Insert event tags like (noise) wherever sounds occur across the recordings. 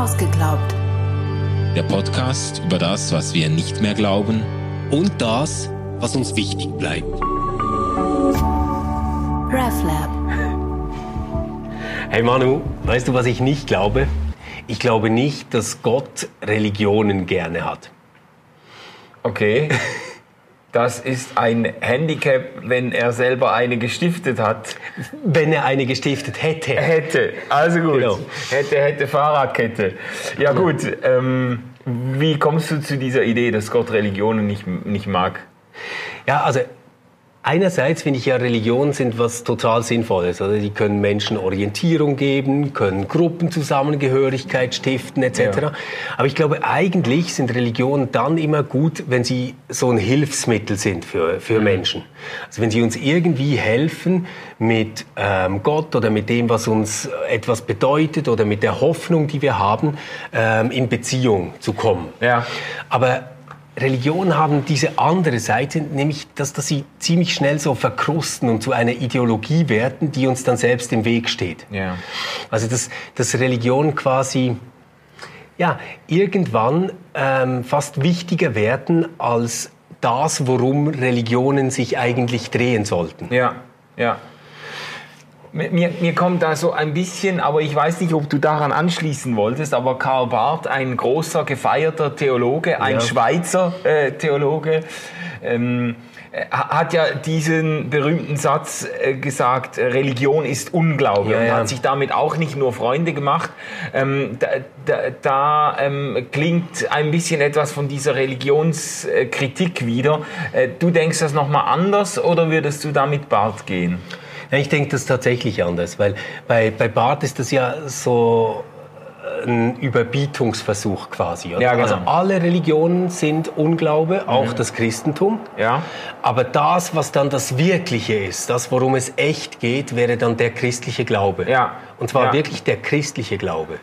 Ausgeglaubt. Der Podcast über das, was wir nicht mehr glauben und das, was uns wichtig bleibt. RefLab. Hey Manu, weißt du, was ich nicht glaube? Ich glaube nicht, dass Gott Religionen gerne hat. (laughs) Okay. Das ist ein Handicap, wenn er selber eine gestiftet hat. Wenn er eine gestiftet hätte. Hätte. Also gut. Genau. Hätte, hätte Fahrradkette. Ja gut. Ähm, wie kommst du zu dieser Idee, dass Gott Religionen nicht, nicht mag? Ja, also einerseits finde ich ja, Religionen sind was total Sinnvolles. Also die können Menschen Orientierung geben, können Gruppenzusammengehörigkeit stiften etc. Ja. Aber ich glaube, eigentlich sind Religionen dann immer gut, wenn sie so ein Hilfsmittel sind für, für Menschen. Also wenn sie uns irgendwie helfen mit ähm, Gott oder mit dem, was uns etwas bedeutet oder mit der Hoffnung, die wir haben, ähm, in Beziehung zu kommen. Ja. Aber Religionen haben diese andere Seite, nämlich dass, dass sie ziemlich schnell so verkrusten und zu einer Ideologie werden, die uns dann selbst im Weg steht. Ja. Also dass, dass Religionen quasi ja, irgendwann ähm, fast wichtiger werden als das, worum Religionen sich eigentlich drehen sollten. Ja, ja. Mir, mir kommt da so ein bisschen, aber ich weiß nicht, ob du daran anschließen wolltest, aber Karl Barth, ein großer, gefeierter Theologe, ein Ja. Schweizer äh, Theologe, ähm, äh, hat ja diesen berühmten Satz äh, gesagt, äh, Religion ist Unglaube Ja, und ja. hat sich damit auch nicht nur Freunde gemacht. Ähm, da da, da ähm, klingt ein bisschen etwas von dieser Religionskritik wieder. Äh, du denkst das nochmal anders oder würdest du da mit Barth gehen? Ja, ich denke das tatsächlich anders, weil bei, bei Barth ist das ja so ein Überbietungsversuch quasi. Ja, genau. Also alle Religionen sind Unglaube, auch das Christentum. Ja. Aber das, was dann das Wirkliche ist, das, worum es echt geht, wäre dann der christliche Glaube. Ja. Und zwar Ja. wirklich der christliche Glaube.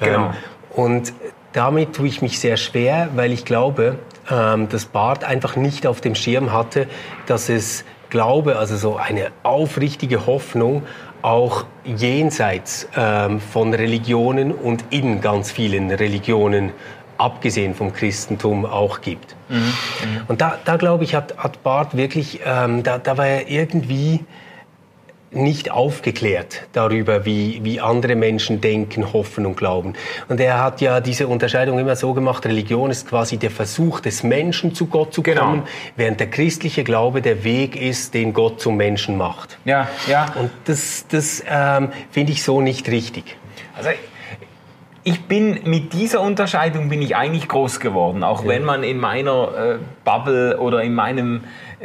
Genau. Ähm, und damit tue ich mich sehr schwer, weil ich glaube, ähm, dass Barth einfach nicht auf dem Schirm hatte, dass es Glaube, also so eine aufrichtige Hoffnung, auch jenseits ähm, von Religionen und in ganz vielen Religionen, abgesehen vom Christentum, auch gibt. Und da, da glaube ich, hat, hat Barth wirklich, ähm, da, da war er irgendwie nicht aufgeklärt darüber, wie, wie andere Menschen denken, hoffen und glauben. Und er hat ja diese Unterscheidung immer so gemacht, Religion ist quasi der Versuch des Menschen zu Gott zu Genau. kommen, während der christliche Glaube der Weg ist, den Gott zum Menschen macht. Ja, ja. Und das, das ähm, finde ich so nicht richtig. Also ich bin mit dieser Unterscheidung bin ich eigentlich groß geworden, auch wenn man in meiner äh, Bubble oder in meinem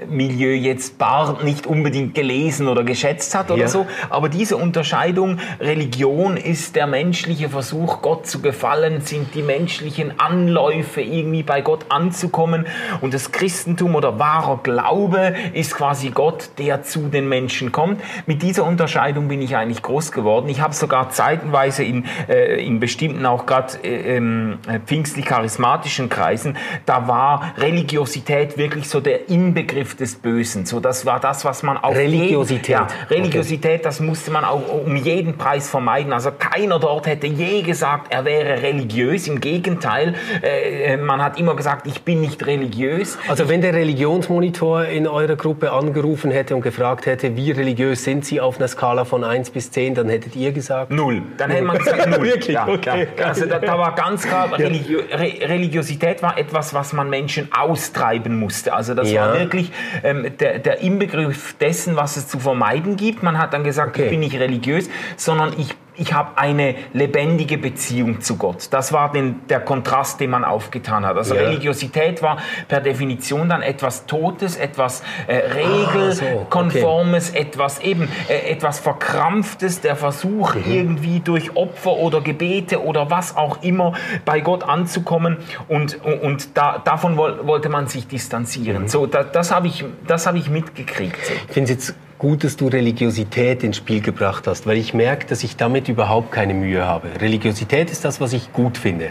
Milieu jetzt Barth nicht unbedingt gelesen oder geschätzt hat oder Ja. so. Aber diese Unterscheidung, Religion ist der menschliche Versuch, Gott zu gefallen, sind die menschlichen Anläufe, irgendwie bei Gott anzukommen. Und das Christentum oder wahrer Glaube ist quasi Gott, der zu den Menschen kommt. Mit dieser Unterscheidung bin ich eigentlich groß geworden. Ich habe sogar zeitenweise in, äh, in bestimmten, auch gerade äh, äh, pfingstlich-charismatischen Kreisen, da war Religiosität wirklich so der Inbegriff des Bösen. So, das war das, was man auf Religiosität. Jeden, ja, Religiosität, das musste man auch um jeden Preis vermeiden. Also keiner dort hätte je gesagt, er wäre religiös. Im Gegenteil, äh, man hat immer gesagt, ich bin nicht religiös. Also wenn der Religionsmonitor in eurer Gruppe angerufen hätte und gefragt hätte, wie religiös sind Sie auf einer Skala von 1 bis 10, dann hättet ihr gesagt, Null. Dann hätte man gesagt Null. (laughs) Wirklich? Ja, Okay. ja. Also da, da war ganz klar, Religio Re Religiosität war etwas, was man Menschen austreiben musste. Also das Ja. war wirklich ähm, der, der Inbegriff dessen, was es zu vermeiden gibt. Man hat dann gesagt, Okay. ich bin nicht religiös, sondern ich ich habe eine lebendige Beziehung zu Gott. Das war den, der Kontrast, den man aufgetan hat. Also Ja. Religiosität war per Definition dann etwas Totes, etwas äh, Ah, so, Regelkonformes, etwas eben äh, etwas Verkrampftes, der Versuch Mhm. irgendwie durch Opfer oder Gebete oder was auch immer bei Gott anzukommen und, und da, davon woll, wollte man sich distanzieren. Mhm. So, da, das habe ich, das habe ich mitgekriegt. Ich finde es jetzt gut, dass du Religiosität ins Spiel gebracht hast, weil ich merke, dass ich damit überhaupt keine Mühe habe. Religiosität ist das, was ich gut finde.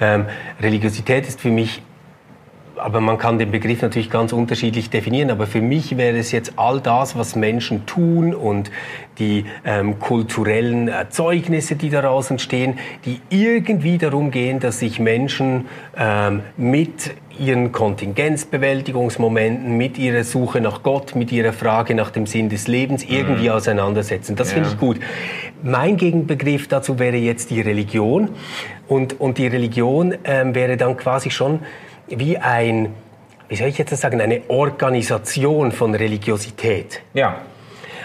Ähm, Religiosität ist für mich aber man kann den Begriff natürlich ganz unterschiedlich definieren. Aber für mich wäre es jetzt all das, was Menschen tun und die ähm, kulturellen Erzeugnisse, die daraus entstehen, die irgendwie darum gehen, dass sich Menschen ähm, mit ihren Kontingenzbewältigungsmomenten, mit ihrer Suche nach Gott, mit ihrer Frage nach dem Sinn des Lebens irgendwie mhm. auseinandersetzen. Das ja. finde ich gut. Mein Gegenbegriff dazu wäre jetzt die Religion. Und, und die Religion ähm, wäre dann quasi schon wie ein, wie soll ich jetzt sagen, eine Organisation von Religiosität. Ja.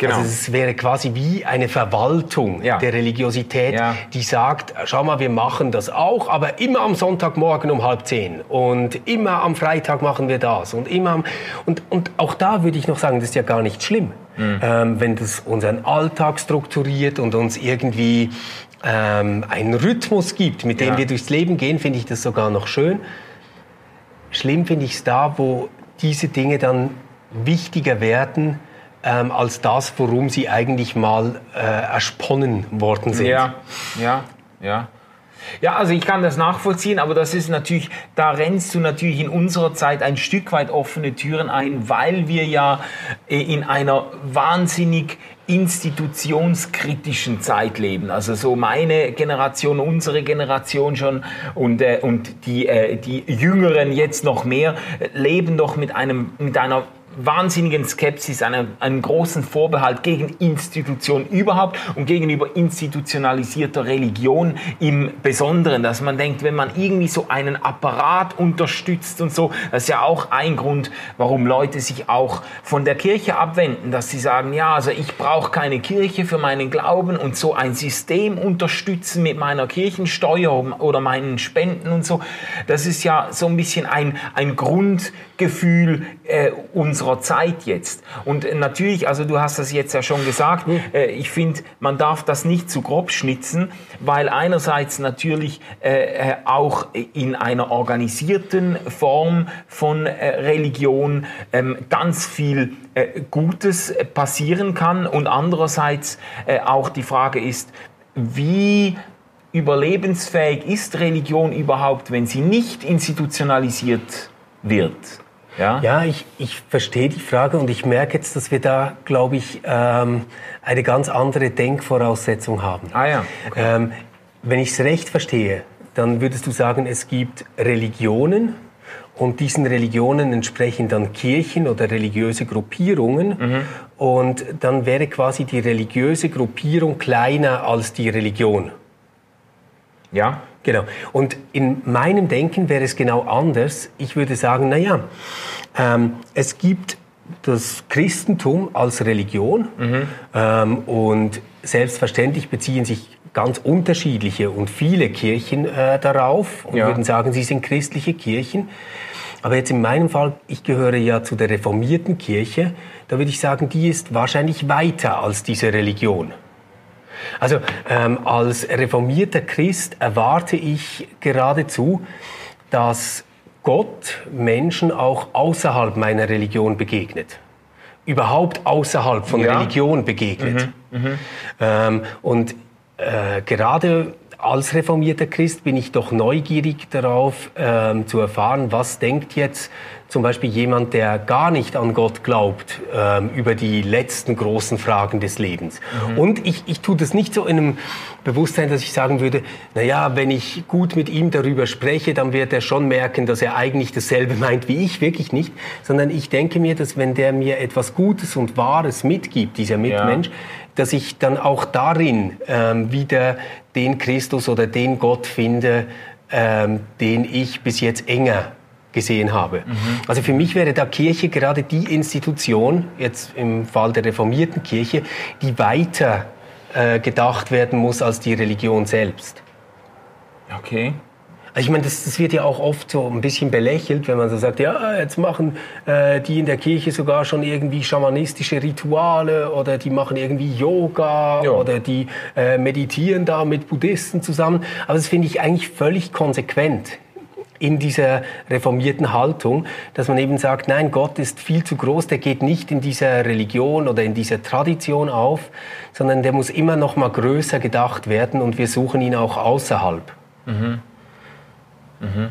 Genau. Also es wäre quasi wie eine Verwaltung ja. der Religiosität, ja. die sagt, schau mal, wir machen das auch, aber immer am Sonntagmorgen um halb zehn und immer am Freitag machen wir das und immer am, und, und auch da würde ich noch sagen, das ist ja gar nicht schlimm, mhm. ähm, wenn das unseren Alltag strukturiert und uns irgendwie ähm, einen Rhythmus gibt, mit dem ja. wir durchs Leben gehen, finde ich das sogar noch schön. Schlimm finde ich es da, wo diese Dinge dann wichtiger werden, ähm, als das, worum sie eigentlich mal äh, ersponnen worden sind. Ja, ja, ja. Ja, also ich kann das nachvollziehen, aber das ist natürlich, da rennst du natürlich in unserer Zeit ein Stück weit offene Türen ein, weil wir ja äh, in einer wahnsinnig institutionskritischen Zeit leben. Also so meine Generation, unsere Generation schon und, äh, und die, äh, die Jüngeren jetzt noch mehr, leben doch mit, einem, mit einer wahnsinnigen Skepsis, einem, einem großen Vorbehalt gegen Institutionen überhaupt und gegenüber institutionalisierter Religion im Besonderen, dass man denkt, wenn man irgendwie so einen Apparat unterstützt und so, das ist ja auch ein Grund, warum Leute sich auch von der Kirche abwenden, dass sie sagen, ja, also ich brauche keine Kirche für meinen Glauben und so ein System unterstützen mit meiner Kirchensteuer oder meinen Spenden und so, das ist ja so ein bisschen ein, ein Grundgefühl äh, unserer unserer Zeit jetzt. Und natürlich, also du hast das jetzt ja schon gesagt, äh, ich finde, man darf das nicht zu grob schnitzen, weil einerseits natürlich äh, äh auch in einer organisierten Form von äh, Religion ähm, ganz viel äh, Gutes passieren kann und andererseits äh, auch die Frage ist, wie überlebensfähig ist Religion überhaupt, wenn sie nicht institutionalisiert wird? Ja, ja ich, ich verstehe die Frage und ich merke jetzt, dass wir da, glaube ich, ähm, eine ganz andere Denkvoraussetzung haben. Ah ja. Okay. Ähm, wenn ich es recht verstehe, dann würdest du sagen, es gibt Religionen und diesen Religionen entsprechen dann Kirchen oder religiöse Gruppierungen mhm. und dann wäre quasi die religiöse Gruppierung kleiner als die Religion. Ja. Genau. Und in meinem Denken wäre es genau anders. Ich würde sagen, na ja, ähm, es gibt das Christentum als Religion mhm. ähm, und selbstverständlich beziehen sich ganz unterschiedliche und viele Kirchen äh, darauf und ja. würden sagen, sie sind christliche Kirchen. Aber jetzt in meinem Fall, ich gehöre ja zu der reformierten Kirche, da würde ich sagen, die ist wahrscheinlich weiter als diese Religion. Also ähm, als reformierter Christ erwarte ich geradezu, dass Gott Menschen auch außerhalb meiner Religion begegnet. Überhaupt außerhalb von ja. Religion begegnet. Mhm, mh. ähm, und äh, gerade als reformierter Christ bin ich doch neugierig darauf ähm, zu erfahren, was denkt jetzt zum Beispiel jemand, der gar nicht an Gott glaubt, ähm, über die letzten großen Fragen des Lebens. Mhm. Und ich, ich tue das nicht so in einem Bewusstsein, dass ich sagen würde, na ja, wenn ich gut mit ihm darüber spreche, dann wird er schon merken, dass er eigentlich dasselbe (laughs) meint wie ich, wirklich nicht, sondern ich denke mir, dass wenn der mir etwas Gutes und Wahres mitgibt, dieser Mitmensch, ja. Dass ich dann auch darin ähm, wieder den Christus oder den Gott finde, ähm, den ich bis jetzt enger gesehen habe. Mhm. Also für mich wäre da Kirche gerade die Institution, jetzt im Fall der reformierten Kirche, die weiter äh, gedacht werden muss als die Religion selbst. Okay. Also ich meine, das, das, wird ja auch oft so ein bisschen belächelt, wenn man so sagt, ja, jetzt machen äh, die in der Kirche sogar schon irgendwie schamanistische Rituale oder die machen irgendwie Yoga ja. oder die äh, meditieren da mit Buddhisten zusammen. Aber das finde ich eigentlich völlig konsequent in dieser reformierten Haltung, dass man eben sagt, nein, Gott ist viel zu groß, der geht nicht in dieser Religion oder in dieser Tradition auf, sondern der muss immer noch mal größer gedacht werden und wir suchen ihn auch außerhalb. Mhm. Mhm.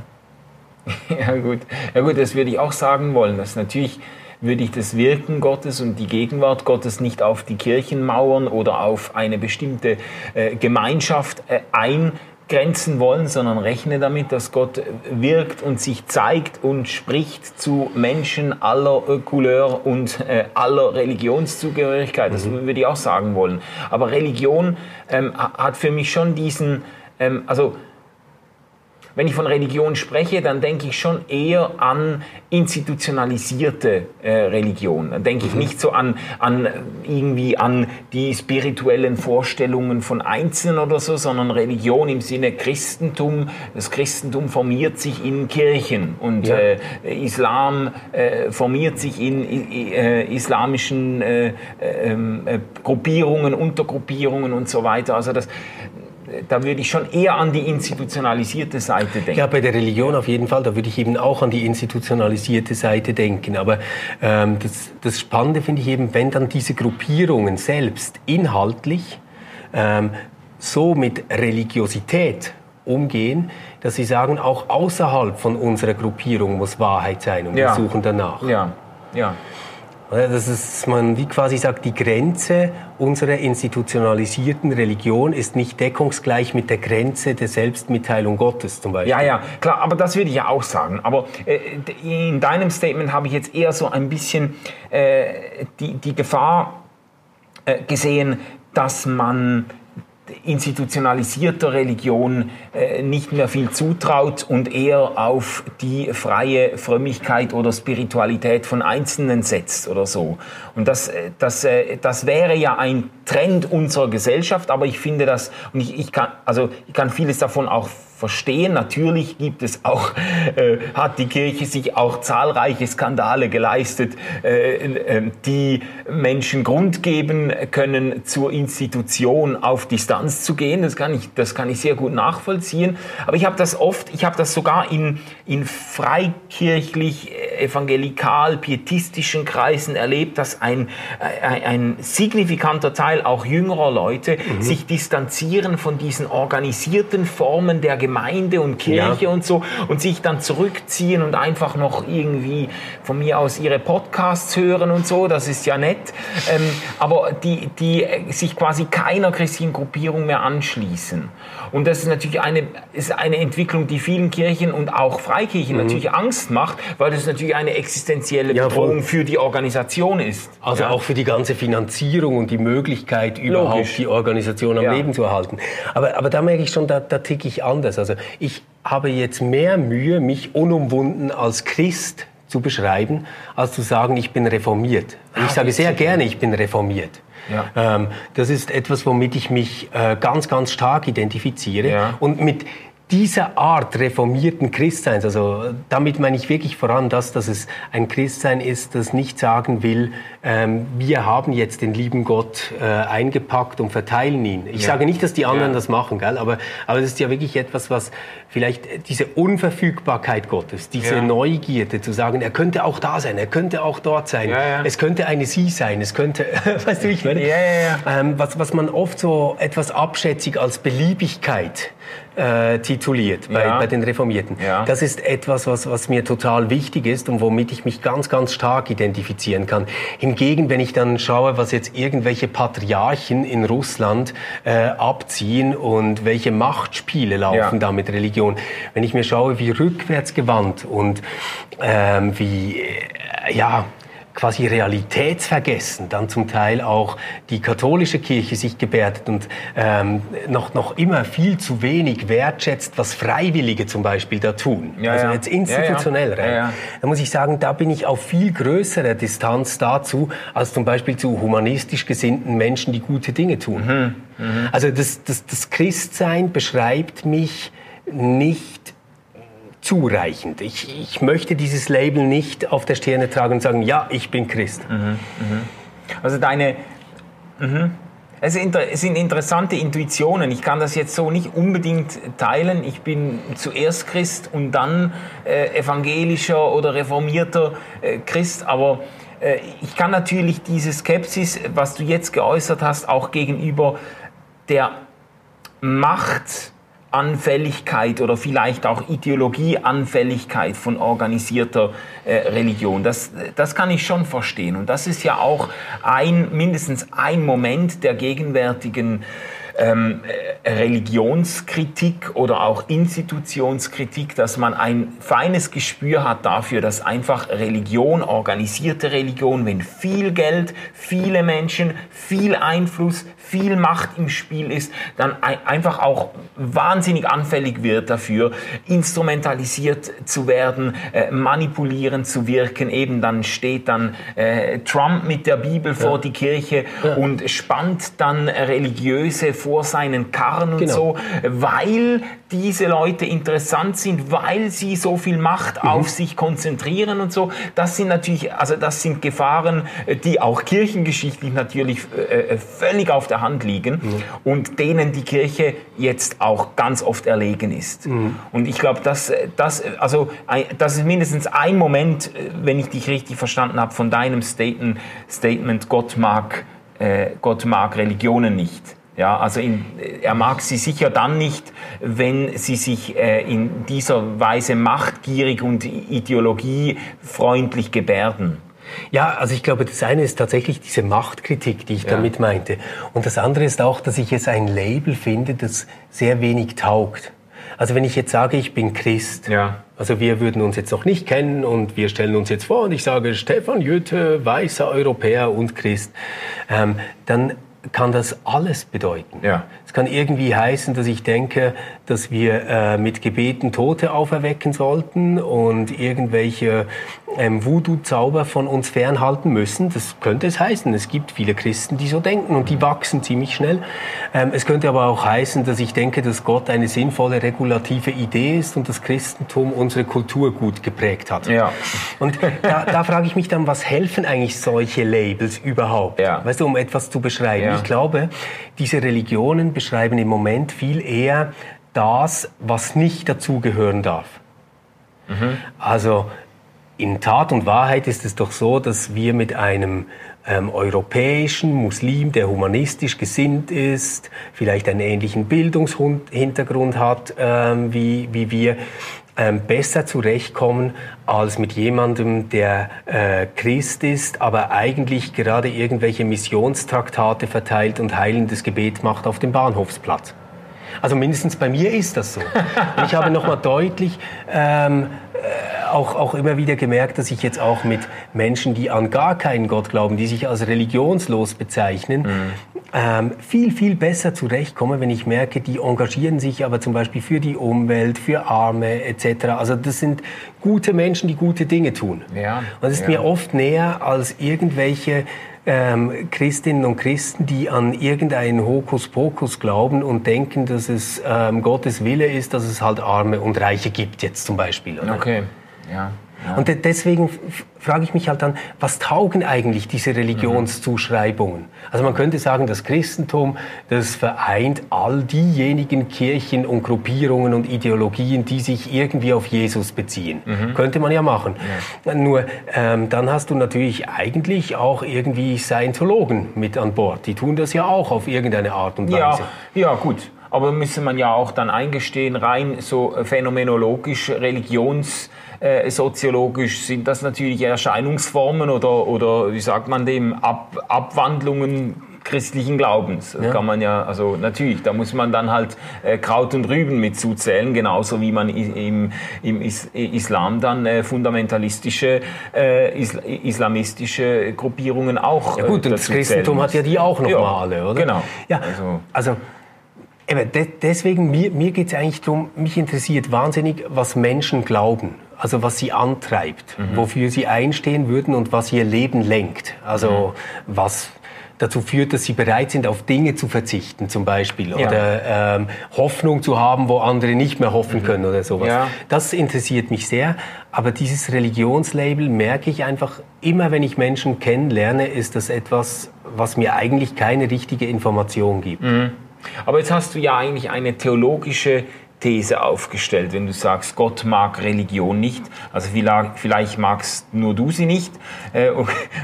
(laughs) Ja gut, ja gut, das würde ich auch sagen wollen, dass natürlich würde ich das Wirken Gottes und die Gegenwart Gottes nicht auf die Kirchenmauern oder auf eine bestimmte äh, Gemeinschaft äh, eingrenzen wollen, sondern rechne damit, dass Gott wirkt und sich zeigt und spricht zu Menschen aller äh, Couleur und äh, aller Religionszugehörigkeit. Das mhm. würde ich auch sagen wollen. Aber Religion ähm, hat für mich schon diesen, ähm, also wenn ich von Religion spreche, dann denke ich schon eher an institutionalisierte äh, Religion. Dann denke ich mhm. nicht so an, an irgendwie an die spirituellen Vorstellungen von Einzelnen oder so, sondern Religion im Sinne Christentum. Das Christentum formiert sich in Kirchen und ja. äh, Islam äh, formiert sich in äh, islamischen äh, ähm, äh, Gruppierungen, Untergruppierungen und so weiter. Also das da würde ich schon eher an die institutionalisierte Seite denken. Ja, bei der Religion auf jeden Fall, da würde ich eben auch an die institutionalisierte Seite denken. Aber ähm, das, das Spannende finde ich eben, wenn dann diese Gruppierungen selbst inhaltlich ähm, so mit Religiosität umgehen, dass sie sagen, auch außerhalb von unserer Gruppierung muss Wahrheit sein und ja. wir suchen danach. Ja, ja. Das ist, man wie quasi sagt, die Grenze unserer institutionalisierten Religion ist nicht deckungsgleich mit der Grenze der Selbstmitteilung Gottes zum Beispiel. Ja, ja, klar, aber das würde ich ja auch sagen. Aber äh, in deinem Statement habe ich jetzt eher so ein bisschen äh, die, die Gefahr äh, gesehen, dass man institutionalisierter Religion äh, nicht mehr viel zutraut und eher auf die freie Frömmigkeit oder Spiritualität von Einzelnen setzt oder so. Und das, äh, das, äh, das wäre ja ein Trend unserer Gesellschaft, aber ich finde das, und ich, ich, kann, also ich kann vieles davon auch verstehen. Natürlich gibt es auch, äh, hat die Kirche sich auch zahlreiche Skandale geleistet, äh, äh, die Menschen Grund geben können, zur Institution auf Distanz zu gehen. Das kann ich, das kann ich sehr gut nachvollziehen. Aber ich habe das oft, ich habe das sogar in, in freikirchlich, evangelikal, pietistischen Kreisen erlebt, dass ein, ein, ein signifikanter Teil auch jüngerer Leute mhm. sich distanzieren von diesen organisierten Formen der Gemeinschaft Gemeinde und Kirche ja. und so und sich dann zurückziehen und einfach noch irgendwie von mir aus ihre Podcasts hören und so, das ist ja nett, ähm, aber die, die sich quasi keiner christlichen Gruppierung mehr anschließen. Und das ist natürlich eine, ist eine Entwicklung, die vielen Kirchen und auch Freikirchen mhm. natürlich Angst macht, weil das natürlich eine existenzielle ja, Bedrohung für die Organisation ist. Also ja. auch für die ganze Finanzierung und die Möglichkeit, überhaupt Logisch. die Organisation am. Leben zu erhalten. Aber, aber da merke ich schon, da, da ticke ich anders. Also ich habe jetzt mehr Mühe, mich unumwunden als Christ zu beschreiben, als zu sagen, ich bin reformiert. Und ich ah, sage sehr gerne, ich bin reformiert. Ja. Ähm, das ist etwas, womit ich mich äh, ganz, ganz stark identifiziere. Ja. Und mit dieser Art reformierten Christseins, also damit meine ich wirklich voran das, dass es ein Christsein ist, das nicht sagen will, ähm, wir haben jetzt den lieben Gott äh, eingepackt und verteilen ihn. Ich ja. sage nicht, dass die anderen ja. das machen, gell? Aber, aber das ist ja wirklich etwas, was vielleicht diese Unverfügbarkeit Gottes, diese ja. Neugierde zu sagen, er könnte auch da sein, er könnte auch dort sein, es könnte eine Sie sein, es könnte, (laughs) weißt du, ich meine, ähm, was, was man oft so etwas abschätzig als Beliebigkeit äh, tituliert bei, ja. bei den Reformierten. Ja. Das ist etwas, was, was mir total wichtig ist und womit ich mich ganz, ganz stark identifizieren kann. Hingegen, wenn ich dann schaue, was jetzt irgendwelche Patriarchen in Russland äh, abziehen und welche Machtspiele laufen ja. da mit Religion, wenn ich mir schaue, wie rückwärtsgewandt und ähm, wie, äh, ja, quasi realitätsvergessen dann zum Teil auch die katholische Kirche sich gebärdet und ähm, noch, noch immer viel zu wenig wertschätzt, was Freiwillige zum Beispiel da tun. Ja, also jetzt institutionell ja, ja. rein. Da muss ich sagen, da bin ich auf viel größerer Distanz dazu, als zum Beispiel zu humanistisch gesinnten Menschen, die gute Dinge tun. Mhm. Mhm. Also das, das, das Christsein beschreibt mich nicht zureichend. Ich, ich möchte dieses Label nicht auf der Stirne tragen und sagen, ja, ich bin Christ. Mhm, mh. Also deine... Mh. Es sind interessante Intuitionen. Ich kann das jetzt so nicht unbedingt teilen. Ich bin zuerst Christ und dann äh, evangelischer oder reformierter äh, Christ. Aber äh, ich kann natürlich diese Skepsis, was du jetzt geäußert hast, auch gegenüber der Macht Anfälligkeit oder vielleicht auch Ideologieanfälligkeit von organisierter äh, Religion. Das, das kann ich schon verstehen. Und das ist ja auch ein, mindestens ein Moment der gegenwärtigen ähm, äh, Religionskritik oder auch Institutionskritik, dass man ein feines Gespür hat dafür, dass einfach Religion, organisierte Religion, wenn viel Geld, viele Menschen, viel Einfluss, viel Macht im Spiel ist, dann einfach auch wahnsinnig anfällig wird dafür, instrumentalisiert zu werden, äh, manipulierend zu wirken. Eben dann steht dann äh, Trump mit der Bibel vor ja. die Kirche ja. und spannt dann religiöse vor seinen Karren und genau. so, weil diese Leute interessant sind, weil sie so viel Macht mhm. auf sich konzentrieren und so. Das sind natürlich, also das sind Gefahren, die auch kirchengeschichtlich natürlich äh, völlig auf der Hand liegen mhm. und denen die Kirche jetzt auch ganz oft erlegen ist. Mhm. Und ich glaube, dass das, also, das ist mindestens ein Moment, wenn ich dich richtig verstanden habe, von deinem Statement, Statement Gott mag, äh, Gott mag Religionen nicht. Ja, also in, er mag sie sicher dann nicht, wenn sie sich äh, in dieser Weise machtgierig und ideologiefreundlich gebärden. Ja, also ich glaube, das eine ist tatsächlich diese Machtkritik, die ich ja. damit meinte. Und das andere ist auch, dass ich jetzt ein Label finde, das sehr wenig taugt. Also wenn ich jetzt sage, ich bin Christ, ja. also wir würden uns jetzt noch nicht kennen und wir stellen uns jetzt vor und ich sage Stefan Jütte, weißer Europäer und Christ, ähm, dann kann das alles bedeuten. Ja. Es kann irgendwie heißen, dass ich denke, dass wir äh, mit Gebeten Tote auferwecken sollten und irgendwelche ähm, Voodoo-Zauber von uns fernhalten müssen. Das könnte es heißen. Es gibt viele Christen, die so denken und die wachsen ziemlich schnell. Ähm, es könnte aber auch heißen, dass ich denke, dass Gott eine sinnvolle regulative Idee ist und das Christentum unsere Kultur gut geprägt hat. Ja. Und da, (laughs) da frage ich mich dann, was helfen eigentlich solche Labels überhaupt? Ja. Weißt du, um etwas zu beschreiben. Ja. Ich glaube, diese Religionen beschreiben im Moment viel eher das, was nicht dazugehören darf. Mhm. Also in Tat und Wahrheit ist es doch so, dass wir mit einem ähm, europäischen Muslim, der humanistisch gesinnt ist, vielleicht einen ähnlichen Bildungshintergrund hat ähm, wie, wie wir, ähm, besser zurechtkommen als mit jemandem, der äh, Christ ist, aber eigentlich gerade irgendwelche Missionstraktate verteilt und heilendes Gebet macht auf dem Bahnhofsplatz. Also mindestens bei mir ist das so. Und ich habe nochmal deutlich ähm, äh, auch, auch immer wieder gemerkt, dass ich jetzt auch mit Menschen, die an gar keinen Gott glauben, die sich als religionslos bezeichnen, mhm. ähm, viel, viel besser zurechtkomme, wenn ich merke, die engagieren sich aber zum Beispiel für die Umwelt, für Arme etc. Also das sind gute Menschen, die gute Dinge tun. Ja, und das ist ja. mir oft näher als irgendwelche ähm, Christinnen und Christen, die an irgendeinen Hokuspokus glauben und denken, dass es ähm, Gottes Wille ist, dass es halt Arme und Reiche gibt, jetzt zum Beispiel. Oder? Okay, ja. Ja. Und deswegen frage ich mich halt dann, was taugen eigentlich diese Religionszuschreibungen? Also man könnte sagen, das Christentum, das vereint all diejenigen Kirchen und Gruppierungen und Ideologien, die sich irgendwie auf Jesus beziehen. Mhm. Könnte man ja machen. Ja. Nur ähm, dann hast du natürlich eigentlich auch irgendwie Scientologen mit an Bord. Die tun das ja auch auf irgendeine Art und Weise. Ja, ja gut. Aber müsste man ja auch dann eingestehen, rein so phänomenologisch, religions äh, sind das natürlich Erscheinungsformen oder, oder wie sagt man dem, Ab, Abwandlungen christlichen Glaubens. Ja. kann man ja, also natürlich, da muss man dann halt äh, Kraut und Rüben mit zuzählen, genauso wie man im, im Is Islam dann äh, fundamentalistische, äh, Isl islamistische Gruppierungen auch. Ja gut, und das Christentum hat ja die auch noch ja, mal alle, oder? Genau. Ja, also, also deswegen, mir, mir geht es eigentlich darum, mich interessiert wahnsinnig, was Menschen glauben also was sie antreibt, mhm. wofür sie einstehen würden und was ihr Leben lenkt. Also mhm. was dazu führt, dass sie bereit sind, auf Dinge zu verzichten, zum Beispiel, ja. oder ähm, Hoffnung zu haben, wo andere nicht mehr hoffen mhm. können oder sowas. Ja. Das interessiert mich sehr. Aber dieses Religionslabel merke ich einfach immer, wenn ich Menschen kennenlerne, ist das etwas, was mir eigentlich keine richtige Information gibt. Aber jetzt hast du ja eigentlich eine theologische These aufgestellt, wenn du sagst, Gott mag Religion nicht. Also vielleicht magst nur du sie nicht äh,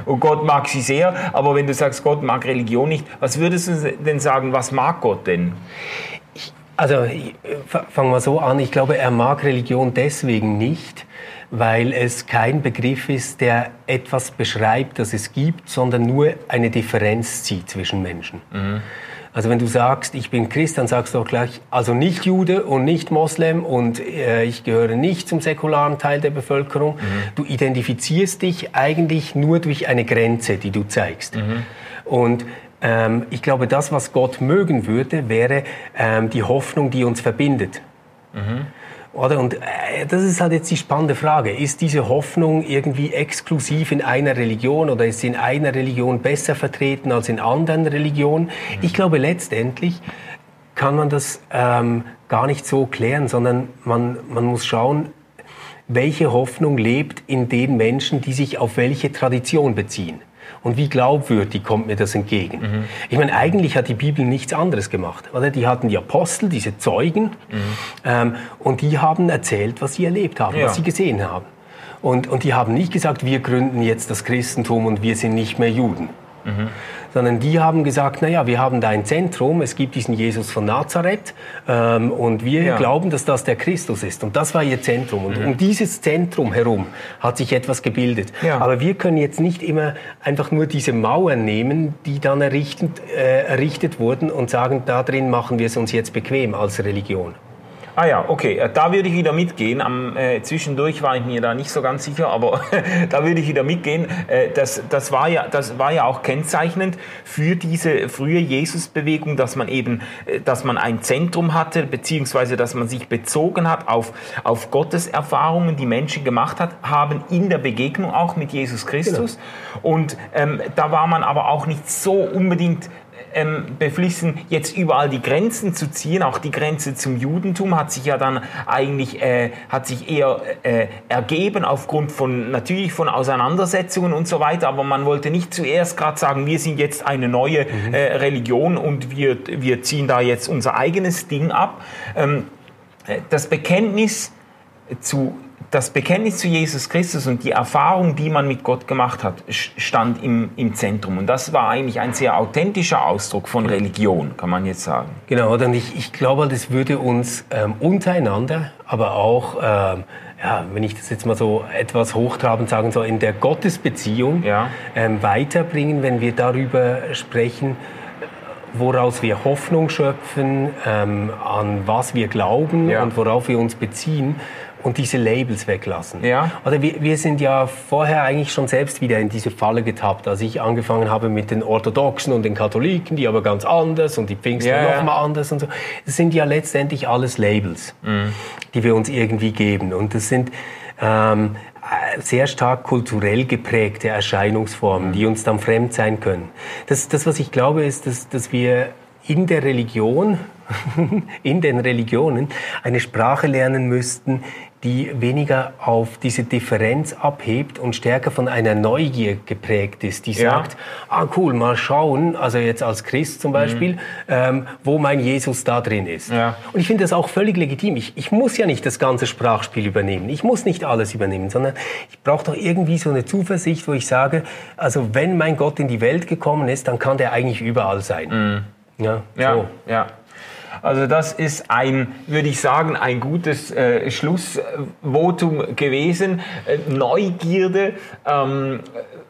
und Gott mag sie sehr, aber wenn du sagst, Gott mag Religion nicht, was würdest du denn sagen, was mag Gott denn? Also fangen wir so an. Ich glaube, er mag Religion deswegen nicht, weil es kein Begriff ist, der etwas beschreibt, das es gibt, sondern nur eine Differenz zieht zwischen Menschen. Mhm. Also wenn du sagst, ich bin Christ, dann sagst du auch gleich, also nicht Jude und nicht Moslem und äh, ich gehöre nicht zum säkularen Teil der Bevölkerung. Mhm. Du identifizierst dich eigentlich nur durch eine Grenze, die du zeigst. Mhm. Und ähm, ich glaube, das, was Gott mögen würde, wäre ähm, die Hoffnung, die uns verbindet. Mhm. Oder? Und äh, das ist halt jetzt die spannende Frage. Ist diese Hoffnung irgendwie exklusiv in einer Religion oder ist sie in einer Religion besser vertreten als in anderen Religionen? Ich glaube, letztendlich kann man das ähm, gar nicht so klären, sondern man, man muss schauen, welche Hoffnung lebt in den Menschen, die sich auf welche Tradition beziehen. Und wie glaubwürdig kommt mir das entgegen? Mhm. Ich meine, eigentlich hat die Bibel nichts anderes gemacht. Oder? Die hatten die Apostel, diese Zeugen, mhm. ähm, und die haben erzählt, was sie erlebt haben, ja. was sie gesehen haben. Und, und die haben nicht gesagt, wir gründen jetzt das Christentum und wir sind nicht mehr Juden. Mhm sondern die haben gesagt, naja, wir haben da ein Zentrum, es gibt diesen Jesus von Nazareth ähm, und wir ja. glauben, dass das der Christus ist. Und das war ihr Zentrum. Und mhm. um dieses Zentrum herum hat sich etwas gebildet. Ja. Aber wir können jetzt nicht immer einfach nur diese Mauern nehmen, die dann errichtet, äh, errichtet wurden und sagen, da drin machen wir es uns jetzt bequem als Religion. Ah ja, okay, äh, da würde ich wieder mitgehen. Am, äh, zwischendurch war ich mir da nicht so ganz sicher, aber (laughs) da würde ich wieder mitgehen. Äh, das, das, war ja, das war ja auch kennzeichnend für diese frühe Jesusbewegung, dass man eben, äh, dass man ein Zentrum hatte, beziehungsweise dass man sich bezogen hat auf, auf Gottes Erfahrungen, die Menschen gemacht hat, haben in der Begegnung auch mit Jesus Christus. Genau. Und ähm, da war man aber auch nicht so unbedingt ähm, beflissen, jetzt überall die Grenzen zu ziehen. Auch die Grenze zum Judentum hat sich ja dann eigentlich, äh, hat sich eher äh, ergeben aufgrund von, natürlich von Auseinandersetzungen und so weiter. Aber man wollte nicht zuerst gerade sagen, wir sind jetzt eine neue mhm. äh, Religion und wir, wir ziehen da jetzt unser eigenes Ding ab. Ähm, äh, das Bekenntnis zu das Bekenntnis zu Jesus Christus und die Erfahrung, die man mit Gott gemacht hat, stand im, im Zentrum. Und das war eigentlich ein sehr authentischer Ausdruck von Religion, kann man jetzt sagen. Genau, und ich, ich glaube, das würde uns ähm, untereinander, aber auch, ähm, ja, wenn ich das jetzt mal so etwas hochtrabend sagen soll, in der Gottesbeziehung ja. ähm, weiterbringen, wenn wir darüber sprechen, woraus wir Hoffnung schöpfen, ähm, an was wir glauben ja. und worauf wir uns beziehen und diese Labels weglassen. Ja. Oder wir, wir sind ja vorher eigentlich schon selbst wieder in diese Falle getappt, als ich angefangen habe mit den Orthodoxen und den Katholiken, die aber ganz anders und die Pfingster ja, nochmal anders und so. Das sind ja letztendlich alles Labels, mhm. die wir uns irgendwie geben. Und das sind ähm, sehr stark kulturell geprägte Erscheinungsformen, mhm. die uns dann fremd sein können. Das, das was ich glaube, ist, dass, dass wir in der Religion, (laughs) in den Religionen eine Sprache lernen müssten, die weniger auf diese Differenz abhebt und stärker von einer Neugier geprägt ist, die ja. sagt, ah cool, mal schauen, also jetzt als Christ zum Beispiel, mhm. ähm, wo mein Jesus da drin ist. Ja. Und ich finde das auch völlig legitim. Ich, ich muss ja nicht das ganze Sprachspiel übernehmen. Ich muss nicht alles übernehmen, sondern ich brauche doch irgendwie so eine Zuversicht, wo ich sage, also wenn mein Gott in die Welt gekommen ist, dann kann der eigentlich überall sein. Mhm. Ja, ja, so. ja. Also das ist ein, würde ich sagen, ein gutes äh, Schlussvotum gewesen. Äh, Neugierde, ähm,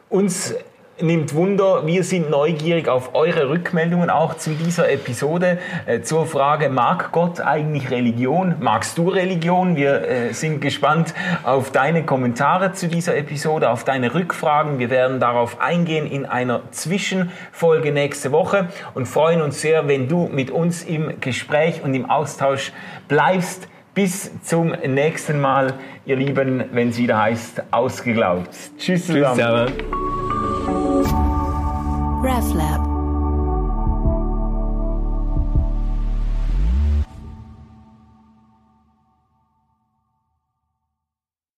uns nimmt Wunder, wir sind neugierig auf eure Rückmeldungen auch zu dieser Episode äh, zur Frage, mag Gott eigentlich Religion? Magst du Religion? Wir äh, sind gespannt auf deine Kommentare zu dieser Episode, auf deine Rückfragen. Wir werden darauf eingehen in einer Zwischenfolge nächste Woche und freuen uns sehr, wenn du mit uns im Gespräch und im Austausch bleibst. Bis zum nächsten Mal, ihr Lieben, wenn es wieder heißt, ausgeglaubt. Tschüss zusammen. Tschüss, RefLab